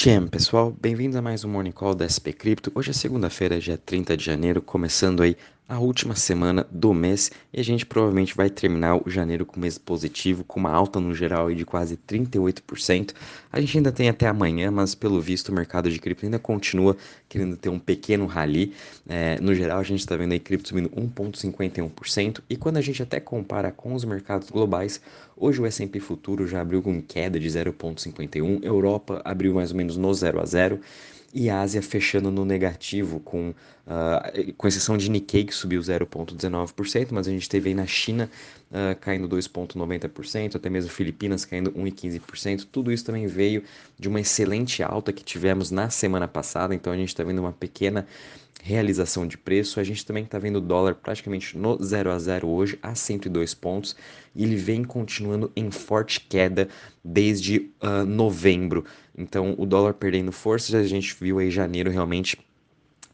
Tchem, pessoal, bem-vindos a mais um Morning Call da SP Cripto. Hoje é segunda-feira, dia 30 de janeiro, começando aí a última semana do mês e a gente provavelmente vai terminar o janeiro com mês positivo, com uma alta no geral de quase 38%. A gente ainda tem até amanhã, mas pelo visto o mercado de cripto ainda continua querendo ter um pequeno rally. É, no geral, a gente está vendo aí cripto subindo 1,51% e quando a gente até compara com os mercados globais, hoje o S&P Futuro já abriu com queda de 0,51%, Europa abriu mais ou menos no 0 a 0 e Ásia fechando no negativo, com, uh, com exceção de Nikkei, que subiu 0,19%, mas a gente teve aí na China uh, caindo 2,90%, até mesmo Filipinas caindo 1,15%. Tudo isso também veio de uma excelente alta que tivemos na semana passada, então a gente está vendo uma pequena realização de preço. A gente também está vendo o dólar praticamente no 0 a 0 hoje, a 102 pontos, e ele vem continuando em forte queda desde uh, novembro. Então, o dólar perdendo força, a gente viu aí janeiro realmente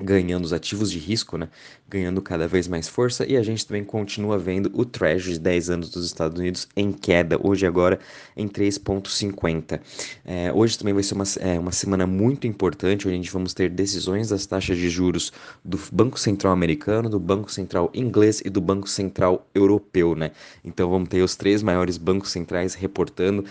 ganhando os ativos de risco, né? ganhando cada vez mais força e a gente também continua vendo o Treasury de 10 anos dos Estados Unidos em queda, hoje agora em 3,50. É, hoje também vai ser uma, é, uma semana muito importante, onde a gente vamos ter decisões das taxas de juros do Banco Central Americano, do Banco Central Inglês e do Banco Central Europeu, né? Então vamos ter os três maiores bancos centrais reportando,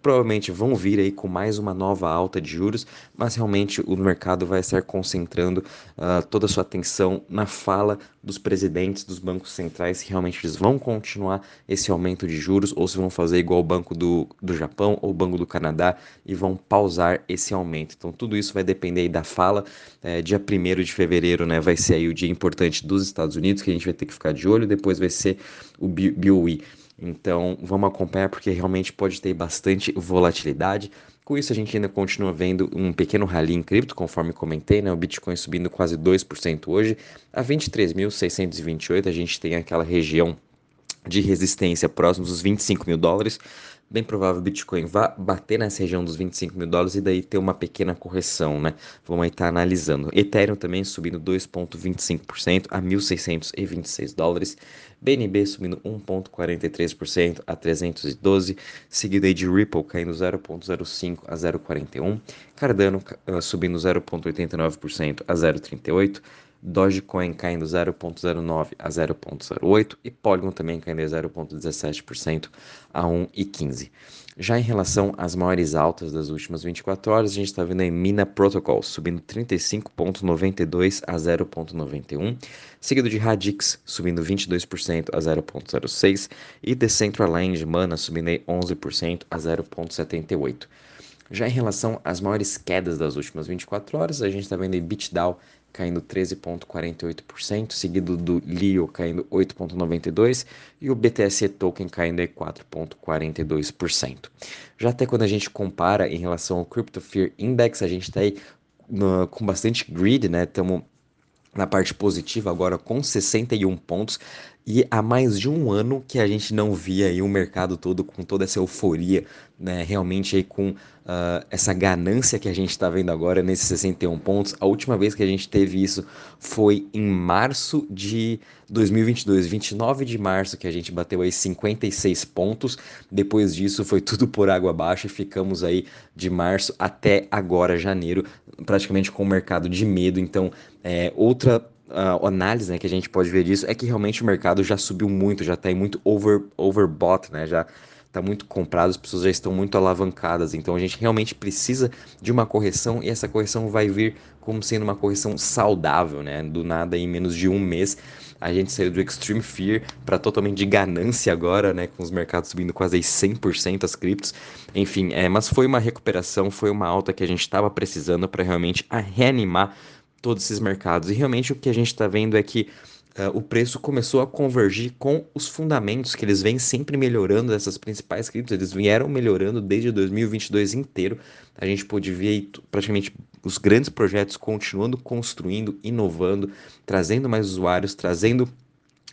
provavelmente vão vir aí com mais uma nova alta de juros, mas realmente o mercado vai estar concentrando uh, toda a sua atenção na fala dos presidentes dos bancos centrais se realmente eles vão continuar esse aumento de juros ou se vão fazer igual o Banco do, do Japão ou o Banco do Canadá e vão pausar esse aumento. Então tudo isso vai depender da fala. É, dia 1 de fevereiro né, vai ser aí o dia importante dos Estados Unidos que a gente vai ter que ficar de olho, depois vai ser o BOE. Então vamos acompanhar porque realmente pode ter bastante volatilidade. Com isso, a gente ainda continua vendo um pequeno rally em cripto, conforme comentei, né? O Bitcoin subindo quase 2% hoje, a 23.628. A gente tem aquela região de resistência próximos dos 25 mil dólares. Bem provável o Bitcoin vá bater nessa região dos 25 mil dólares e daí ter uma pequena correção, né? Vamos aí estar tá analisando. Ethereum também subindo 2,25% a 1.626 dólares. BNB subindo 1,43% a 312, seguido aí de Ripple caindo 0,05 a 0,41, Cardano uh, subindo 0,89% a 0,38, Dogecoin caindo 0,09 a 0,08 e Polygon também caindo 0,17% a 1,15. Já em relação às maiores altas das últimas 24 horas, a gente está vendo a Mina Protocol subindo 35,92 a 0,91, seguido de Radix subindo 22% a 0,06 e Decentraland Mana subindo 11% a 0,78. Já em relação às maiores quedas das últimas 24 horas, a gente está vendo a BitDAO caindo 13,48%, seguido do LIO caindo 8,92% e o BTC Token caindo 4,42%. Já até quando a gente compara em relação ao Crypto Fear Index, a gente está aí no, com bastante greed, né? Estamos na parte positiva agora com 61 pontos e há mais de um ano que a gente não via aí o mercado todo com toda essa euforia, né? Realmente aí com uh, essa ganância que a gente está vendo agora nesses 61 pontos. A última vez que a gente teve isso foi em março de 2022, 29 de março, que a gente bateu aí 56 pontos. Depois disso foi tudo por água abaixo e ficamos aí de março até agora, janeiro, praticamente com o mercado de medo. Então, é, outra uh, análise né, que a gente pode ver disso é que realmente o mercado já subiu muito, já está muito over, overbought, né? Já está muito comprado, as pessoas já estão muito alavancadas. Então a gente realmente precisa de uma correção e essa correção vai vir como sendo uma correção saudável, né? Do nada em menos de um mês a gente saiu do extreme fear para totalmente de ganância agora, né? Com os mercados subindo quase 100% as criptos. Enfim, é, mas foi uma recuperação, foi uma alta que a gente estava precisando para realmente reanimar todos esses mercados. E realmente o que a gente está vendo é que uh, o preço começou a convergir com os fundamentos, que eles vêm sempre melhorando essas principais criptos, eles vieram melhorando desde 2022 inteiro. A gente pôde ver praticamente os grandes projetos continuando construindo, inovando, trazendo mais usuários, trazendo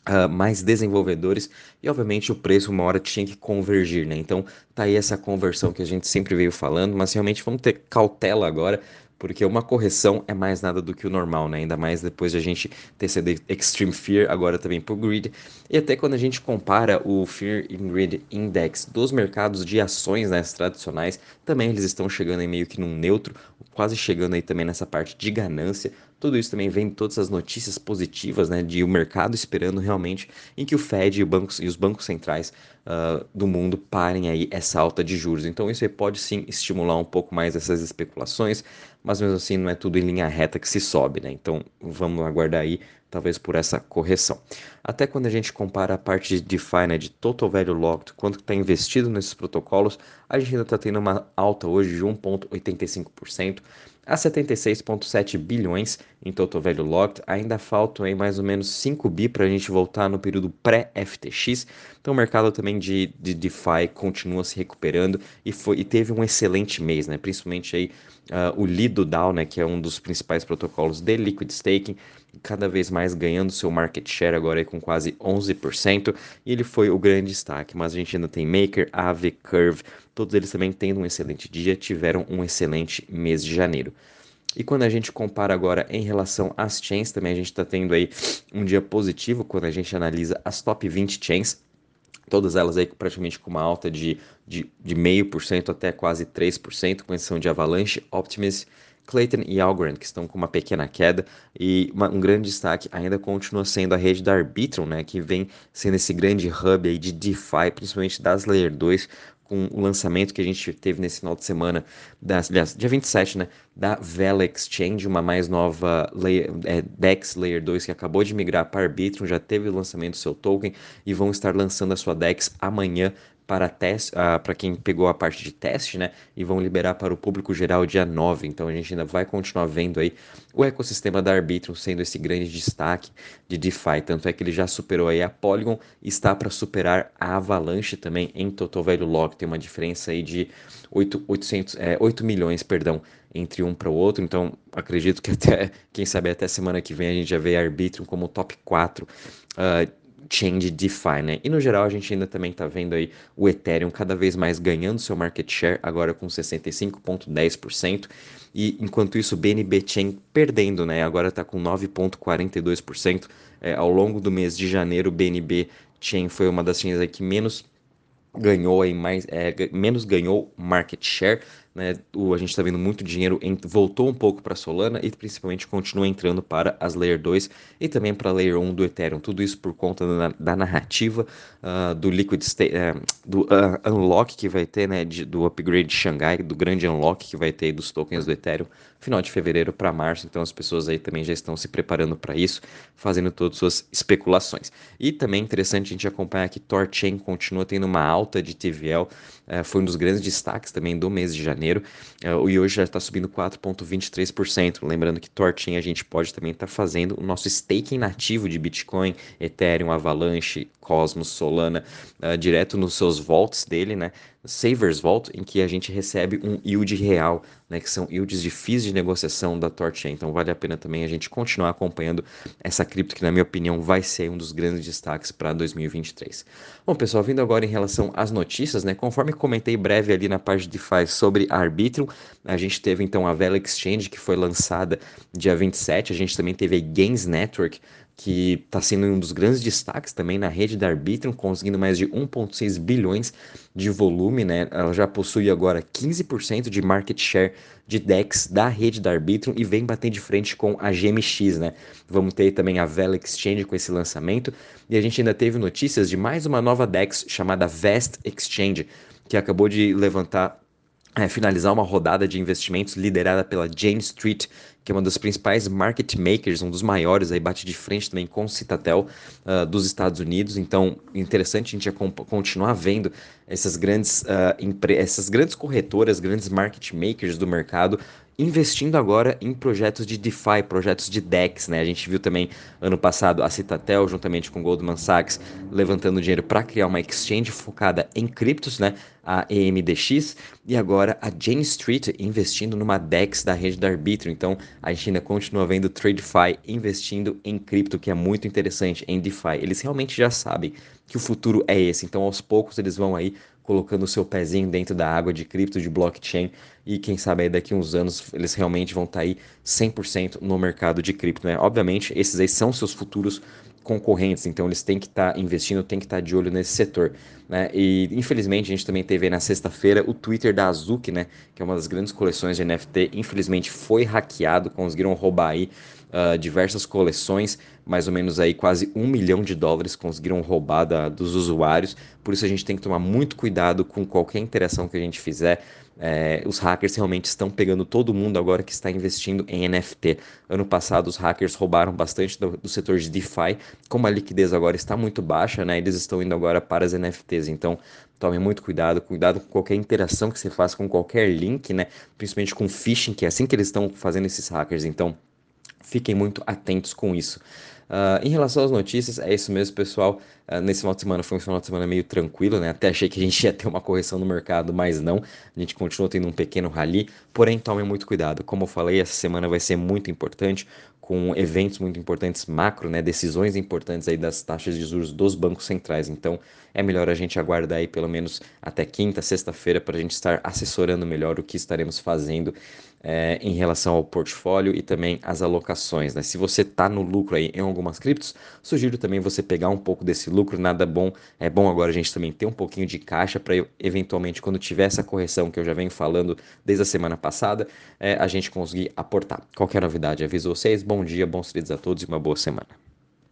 Uh, mais desenvolvedores e obviamente o preço uma hora tinha que convergir, né? Então tá aí essa conversão que a gente sempre veio falando, mas realmente vamos ter cautela agora porque uma correção é mais nada do que o normal, né? Ainda mais depois de a gente ter sido Extreme Fear, agora também por Grid. E até quando a gente compara o Fear in Grid Index dos mercados de ações né, tradicionais, também eles estão chegando em meio que num neutro, quase chegando aí também nessa parte de ganância. Tudo isso também vem de todas as notícias positivas, né, de o mercado esperando realmente em que o Fed e, o bancos, e os bancos centrais uh, do mundo parem aí essa alta de juros. Então isso aí pode sim estimular um pouco mais essas especulações, mas mesmo assim não é tudo em linha reta que se sobe, né? Então vamos aguardar aí talvez por essa correção. Até quando a gente compara a parte de DeFi, né, de Total Value Locked, quanto está investido nesses protocolos, a gente ainda está tendo uma alta hoje de 1,85% a 76,7 bilhões em Total Value Locked. Ainda faltam aí mais ou menos 5 bi para a gente voltar no período pré-FTX. Então o mercado também de, de DeFi continua se recuperando e, foi, e teve um excelente mês, né? principalmente aí uh, o Lido DAO, né, que é um dos principais protocolos de Liquid Staking, cada vez mais ganhando seu market share agora com quase 11%, e ele foi o grande destaque, mas a gente ainda tem Maker, Aave, Curve, todos eles também tendo um excelente dia, tiveram um excelente mês de janeiro. E quando a gente compara agora em relação às chains, também a gente está tendo aí um dia positivo quando a gente analisa as top 20 chains, todas elas aí praticamente com uma alta de, de, de 0,5% até quase 3%, com exceção de Avalanche, Optimus, Clayton e Algorand, que estão com uma pequena queda, e uma, um grande destaque ainda continua sendo a rede da Arbitrum, né, que vem sendo esse grande hub aí de DeFi, principalmente das Layer 2, com o lançamento que a gente teve nesse final de semana, das, aliás, dia 27, né, da Vela Exchange, uma mais nova layer, é, DEX Layer 2 que acabou de migrar para Arbitrum, já teve o lançamento do seu token e vão estar lançando a sua DEX amanhã para teste, uh, para quem pegou a parte de teste, né? E vão liberar para o público geral dia 9. Então a gente ainda vai continuar vendo aí o ecossistema da Arbitrum sendo esse grande destaque de DeFi. Tanto é que ele já superou aí a Polygon está para superar a Avalanche também em Total Value Lock. Tem uma diferença aí de 8, 800, é, 8 milhões, perdão, entre um para o outro. Então acredito que até, quem sabe até semana que vem a gente já vê Arbitrum como top 4 uh, chain de DeFi, né? E no geral a gente ainda também está vendo aí o Ethereum cada vez mais ganhando seu market share, agora com 65,10%, e enquanto isso o BNB Chain perdendo, né? Agora está com 9,42%. É, ao longo do mês de janeiro, o BNB Chain foi uma das chains aí que menos ganhou aí mais, é, menos ganhou market share, né? O, a gente está vendo muito dinheiro em, voltou um pouco para Solana e principalmente continua entrando para as Layer 2 e também para a Layer 1 do Ethereum. Tudo isso por conta da, da narrativa uh, do Liquid State, uh, do uh, unlock que vai ter, né? De, do upgrade de Xangai, do grande unlock que vai ter dos tokens do Ethereum, final de fevereiro para março. Então as pessoas aí também já estão se preparando para isso, fazendo todas suas especulações. E também interessante a gente acompanhar que Torchain continua tendo uma alta de TVL, eh, foi um dos grandes destaques também do mês de janeiro janeiro, uh, e hoje já está subindo 4,23%. Lembrando que Torchain a gente pode também estar tá fazendo o nosso staking nativo de Bitcoin, Ethereum, Avalanche, Cosmos, Solana, uh, direto nos seus vaults dele, né? Savers Vault, em que a gente recebe um yield real, né, que são yields de FIIs de negociação da Torchain. Então vale a pena também a gente continuar acompanhando essa cripto, que na minha opinião vai ser um dos grandes destaques para 2023. Bom, pessoal, vindo agora em relação às notícias, né, conforme comentei breve ali na parte de DeFi sobre Arbitrum, a gente teve então a Vela Exchange, que foi lançada dia 27, a gente também teve a Gains Network, que está sendo um dos grandes destaques também na rede da Arbitrum, conseguindo mais de 1,6 bilhões de volume, né? Ela já possui agora 15% de market share de DEX da rede da Arbitrum e vem bater de frente com a GMX, né? Vamos ter também a Vela Exchange com esse lançamento e a gente ainda teve notícias de mais uma nova DEX chamada Vest Exchange, que acabou de levantar é, finalizar uma rodada de investimentos liderada pela Jane Street, que é uma das principais market makers, um dos maiores, aí bate de frente também com Citatel uh, dos Estados Unidos. Então, interessante a gente continuar vendo essas grandes, uh, essas grandes corretoras, grandes market makers do mercado investindo agora em projetos de DeFi, projetos de DEX, né? A gente viu também ano passado a Citatel juntamente com Goldman Sachs levantando dinheiro para criar uma exchange focada em criptos, né? A EMDX e agora a Jane Street investindo numa DEX da rede da Arbitrum. Então a ainda continua vendo TradeFi investindo em cripto, que é muito interessante em DeFi. Eles realmente já sabem que o futuro é esse. Então aos poucos eles vão aí colocando o seu pezinho dentro da água de cripto, de blockchain, e quem sabe aí daqui uns anos eles realmente vão estar tá aí 100% no mercado de cripto, né? Obviamente, esses aí são seus futuros concorrentes, então eles têm que estar tá investindo, têm que estar tá de olho nesse setor. Né? E infelizmente a gente também teve na sexta-feira o Twitter da Azuki, né? que é uma das grandes coleções de NFT, infelizmente foi hackeado, conseguiram roubar aí uh, diversas coleções, mais ou menos aí quase um milhão de dólares conseguiram roubar da, dos usuários. Por isso a gente tem que tomar muito cuidado com qualquer interação que a gente fizer. É, os hackers realmente estão pegando todo mundo agora que está investindo em NFT. Ano passado os hackers roubaram bastante do, do setor de DeFi, como a liquidez agora está muito baixa, né? Eles estão indo agora para as NFTs. Então tome muito cuidado, cuidado com qualquer interação que você faça com qualquer link, né? Principalmente com phishing, que é assim que eles estão fazendo esses hackers. Então Fiquem muito atentos com isso. Uh, em relação às notícias, é isso mesmo, pessoal. Uh, nesse final de semana foi um final de semana meio tranquilo, né? Até achei que a gente ia ter uma correção no mercado, mas não. A gente continua tendo um pequeno rally, porém tomem muito cuidado. Como eu falei, essa semana vai ser muito importante, com eventos muito importantes macro, né? Decisões importantes aí das taxas de juros dos bancos centrais. Então, é melhor a gente aguardar aí pelo menos até quinta, sexta-feira para a gente estar assessorando melhor o que estaremos fazendo é, em relação ao portfólio e também as alocações. Né? Se você está no lucro aí em algumas criptos, sugiro também você pegar um pouco desse lucro, nada bom. É bom agora a gente também ter um pouquinho de caixa para eventualmente, quando tiver essa correção que eu já venho falando desde a semana passada, é, a gente conseguir aportar. Qualquer novidade, aviso vocês. Bom dia, bons trades a todos e uma boa semana.